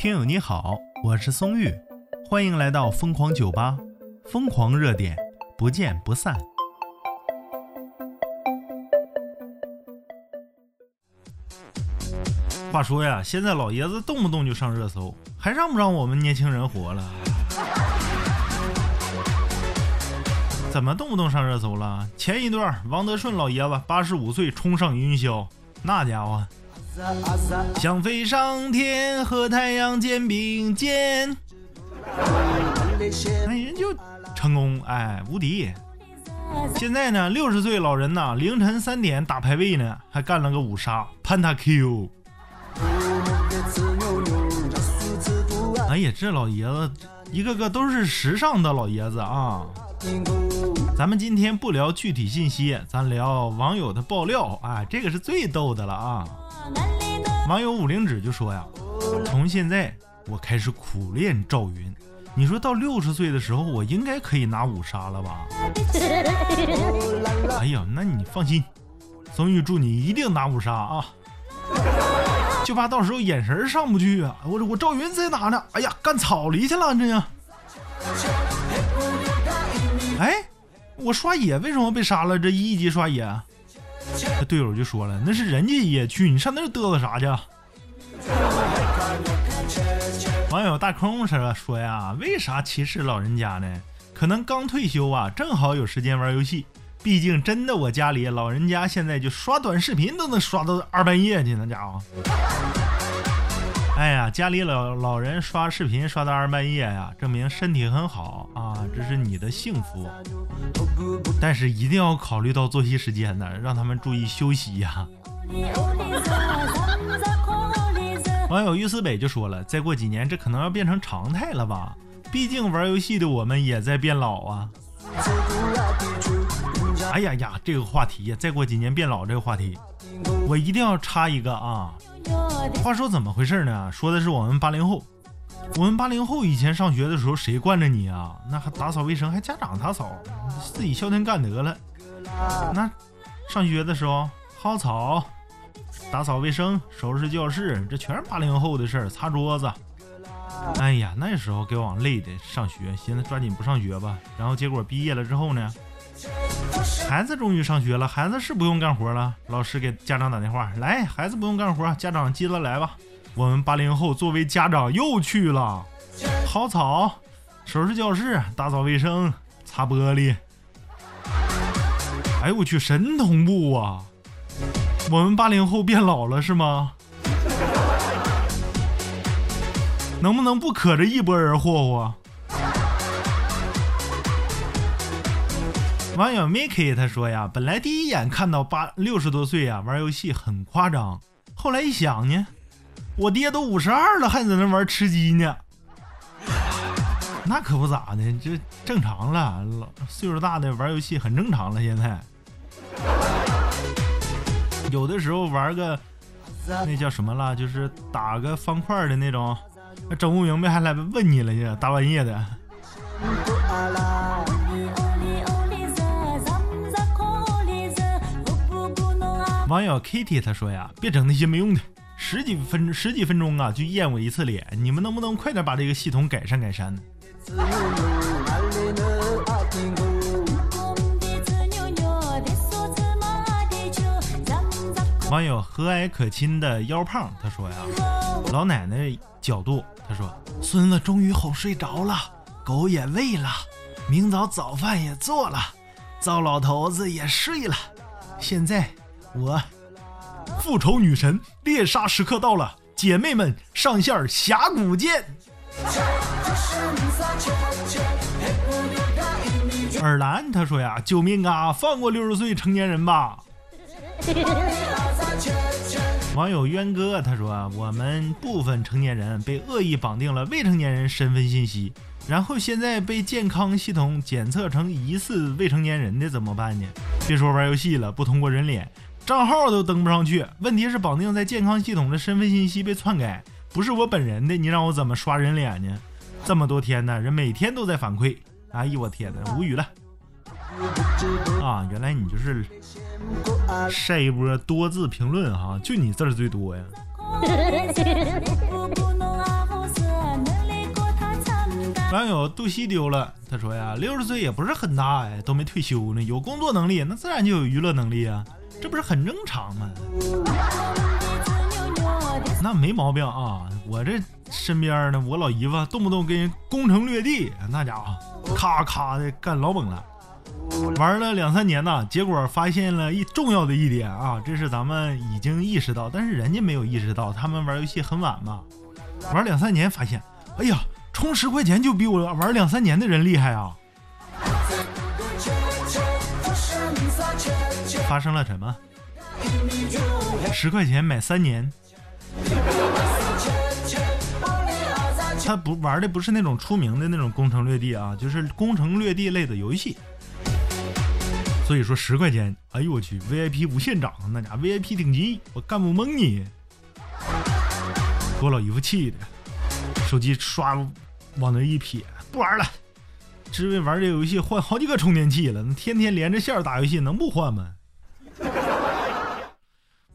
听友你好，我是松玉，欢迎来到疯狂酒吧，疯狂热点，不见不散。话说呀，现在老爷子动不动就上热搜，还让不让我们年轻人活了？怎么动不动上热搜了？前一段王德顺老爷子八十五岁冲上云霄，那家伙想飞上天和太阳肩并肩，那人就成功，哎，无敌。现在呢，六十岁老人呐，凌晨三点打排位呢，还干了个五杀，潘塔 Q。哎呀，这老爷子一个个都是时尚的老爷子啊！咱们今天不聊具体信息，咱聊网友的爆料啊，这个是最逗的了啊！网友五灵指就说呀，从现在我开始苦练赵云，你说到六十岁的时候，我应该可以拿五杀了吧？哎呀，那你放心，松玉祝你一定拿五杀啊！就怕到时候眼神上不去啊！我我赵云在哪呢？哎呀，干草里去了这呀！哎，我刷野为什么被杀了？这一级刷野，这队友就说了，那是人家野区，你上那嘚瑟啥去？网友大空是说呀，为啥歧视老人家呢？可能刚退休啊，正好有时间玩游戏。毕竟真的，我家里老人家现在就刷短视频都能刷到二半夜去，那家伙。哎呀，家里老老人刷视频刷到二半夜呀，证明身体很好啊，这是你的幸福。但是一定要考虑到作息时间呢，让他们注意休息呀。网友于思北就说了，再过几年这可能要变成常态了吧？毕竟玩游戏的我们也在变老啊。哎呀呀，这个话题呀，再过几年变老这个话题，我一定要插一个啊。话说怎么回事呢？说的是我们八零后，我们八零后以前上学的时候，谁惯着你啊？那还打扫卫生，还家长打扫，自己消停干得了。那上学的时候，薅草、打扫卫生、收拾教室，这全是八零后的事儿。擦桌子，哎呀，那时候给我累的，上学寻思抓紧不上学吧。然后结果毕业了之后呢？孩子终于上学了，孩子是不用干活了。老师给家长打电话，来，孩子不用干活，家长接着来吧。我们八零后作为家长又去了，薅草、收拾教室、打扫卫生、擦玻璃。哎呦我去，神同步啊！我们八零后变老了是吗？能不能不可着一拨人霍霍？网友 Mickey 他说呀，本来第一眼看到八六十多岁呀玩游戏很夸张，后来一想呢，我爹都五十二了还在那玩吃鸡呢，那可不咋的，这正常了，老岁数大的玩游戏很正常了。现在有的时候玩个那叫什么了，就是打个方块的那种，整不明白还来问你了呢，大半夜的。网友 Kitty 他说呀，别整那些没用的，十几分十几分钟啊就验我一次脸，你们能不能快点把这个系统改善改善呢？网友和蔼可亲的腰胖他说呀，老奶奶角度他说，孙子终于好睡着了，狗也喂了，明早早饭也做了，糟老头子也睡了，现在。我复仇女神猎杀时刻到了，姐妹们上线峡谷见。尔兰他说呀，救命啊，放过六十岁成年人吧。网友渊哥他说，我们部分成年人被恶意绑定了未成年人身份信息，然后现在被健康系统检测成疑似未成年人的怎么办呢？别说玩游戏了，不通过人脸。账号都登不上去，问题是绑定在健康系统的身份信息被篡改，不是我本人的，你让我怎么刷人脸呢？这么多天呢，人每天都在反馈，哎呦我天哪，无语了！啊，原来你就是晒一波多字评论哈，就你字儿最多呀。网友杜西丢了，他说呀，六十岁也不是很大哎，都没退休呢，有工作能力，那自然就有娱乐能力啊，这不是很正常吗？那没毛病啊，我这身边呢，我老姨夫动不动跟人攻城略地，那家伙咔咔的干老猛了，玩了两三年呢，结果发现了一重要的一点啊，这是咱们已经意识到，但是人家没有意识到，他们玩游戏很晚嘛，玩两三年发现，哎呀。充十块钱就比我玩两三年的人厉害啊！发生了什么？十块钱买三年？他不玩的不是那种出名的那种攻城略地啊，就是攻城略地类的游戏。所以说十块钱，哎呦我去，VIP 无限涨，那家 VIP 顶级，我干不蒙你！给我老姨夫气的。手机刷往那一撇，不玩了，只为玩这游戏换好几个充电器了。天天连着线打游戏，能不换吗？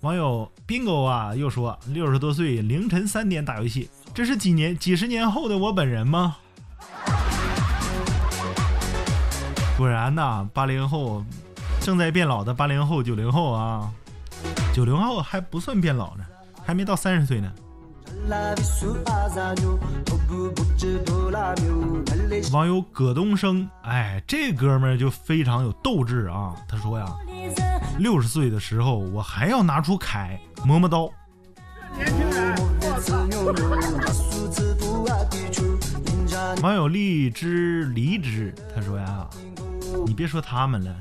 网友 bingo 啊，又说六十多岁凌晨三点打游戏，这是几年几十年后的我本人吗？果然呐，八零后正在变老的八零后、九零后啊，九零后还不算变老呢，还没到三十岁呢。网友葛东升，哎，这哥们儿就非常有斗志啊！他说呀，六十岁的时候我还要拿出铠磨磨刀。网友荔枝离枝，他说呀，你别说他们了，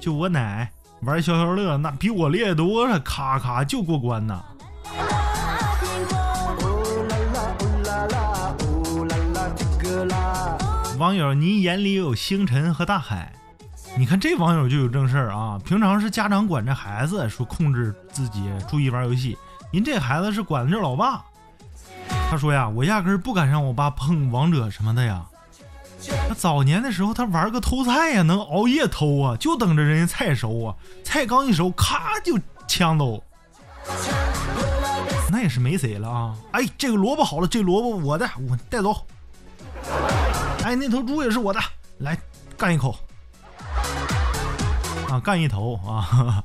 就我奶玩消消乐，那比我厉害多了，咔咔就过关呐。网友，你眼里有星辰和大海，你看这网友就有正事儿啊！平常是家长管着孩子，说控制自己，注意玩游戏。您这孩子是管着老爸。他说呀，我压根儿不敢让我爸碰王者什么的呀。他早年的时候，他玩个偷菜呀，能熬夜偷啊，就等着人家菜熟啊，菜刚一熟，咔就抢走，那也是没谁了啊！哎，这个萝卜好了，这萝卜我的，我带走。哎，那头猪也是我的，来干一口啊，干一头啊！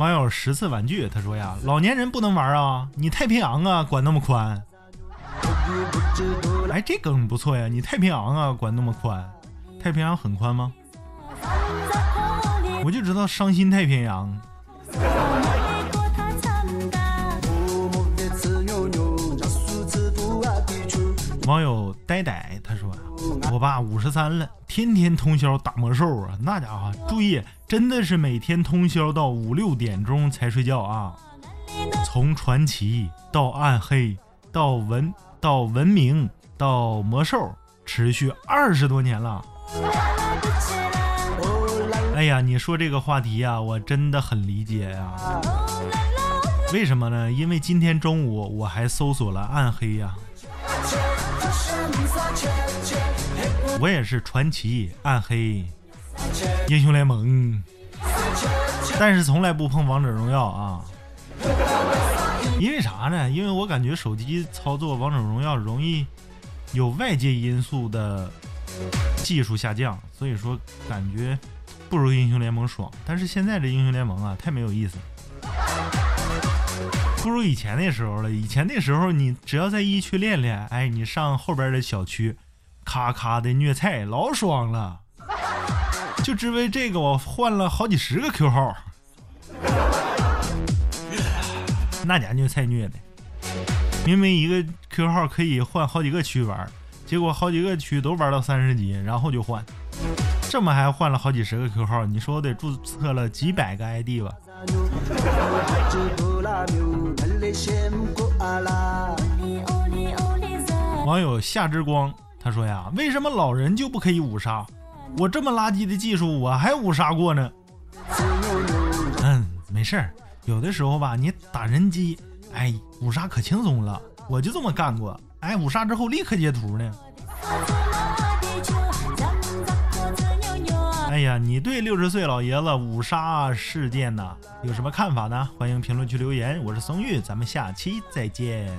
网友十次玩具，他说呀，老年人不能玩啊，你太平洋啊，管那么宽。哎，这梗不错呀，你太平洋啊，管那么宽，太平洋很宽吗？我就知道伤心太平洋。网友呆呆他说：“我爸五十三了，天天通宵打魔兽啊，那家伙注意，真的是每天通宵到五六点钟才睡觉啊。从传奇到暗黑，到文到文明到魔兽，持续二十多年了。哎呀，你说这个话题呀，我真的很理解呀。为什么呢？因为今天中午我还搜索了暗黑呀。”我也是传奇、暗黑、英雄联盟，但是从来不碰王者荣耀啊。因为啥呢？因为我感觉手机操作王者荣耀容易有外界因素的技术下降，所以说感觉不如英雄联盟爽。但是现在这英雄联盟啊，太没有意思。不如以前那时候了。以前那时候，你只要在一区练练，哎，你上后边的小区，咔咔的虐菜，老爽了。就只为这个，我换了好几十个 Q 号，那家虐菜虐的。明明一个 Q 号可以换好几个区玩，结果好几个区都玩到三十级，然后就换。这么还换了好几十个 Q 号，你说我得注册了几百个 ID 吧？网友夏之光他说呀：“为什么老人就不可以五杀？我这么垃圾的技术，我还五杀过呢。”嗯，没事儿，有的时候吧，你打人机，哎，五杀可轻松了，我就这么干过。哎，五杀之后立刻截图呢。哎呀，你对六十岁老爷子五杀事件呢有什么看法呢？欢迎评论区留言。我是松玉，咱们下期再见。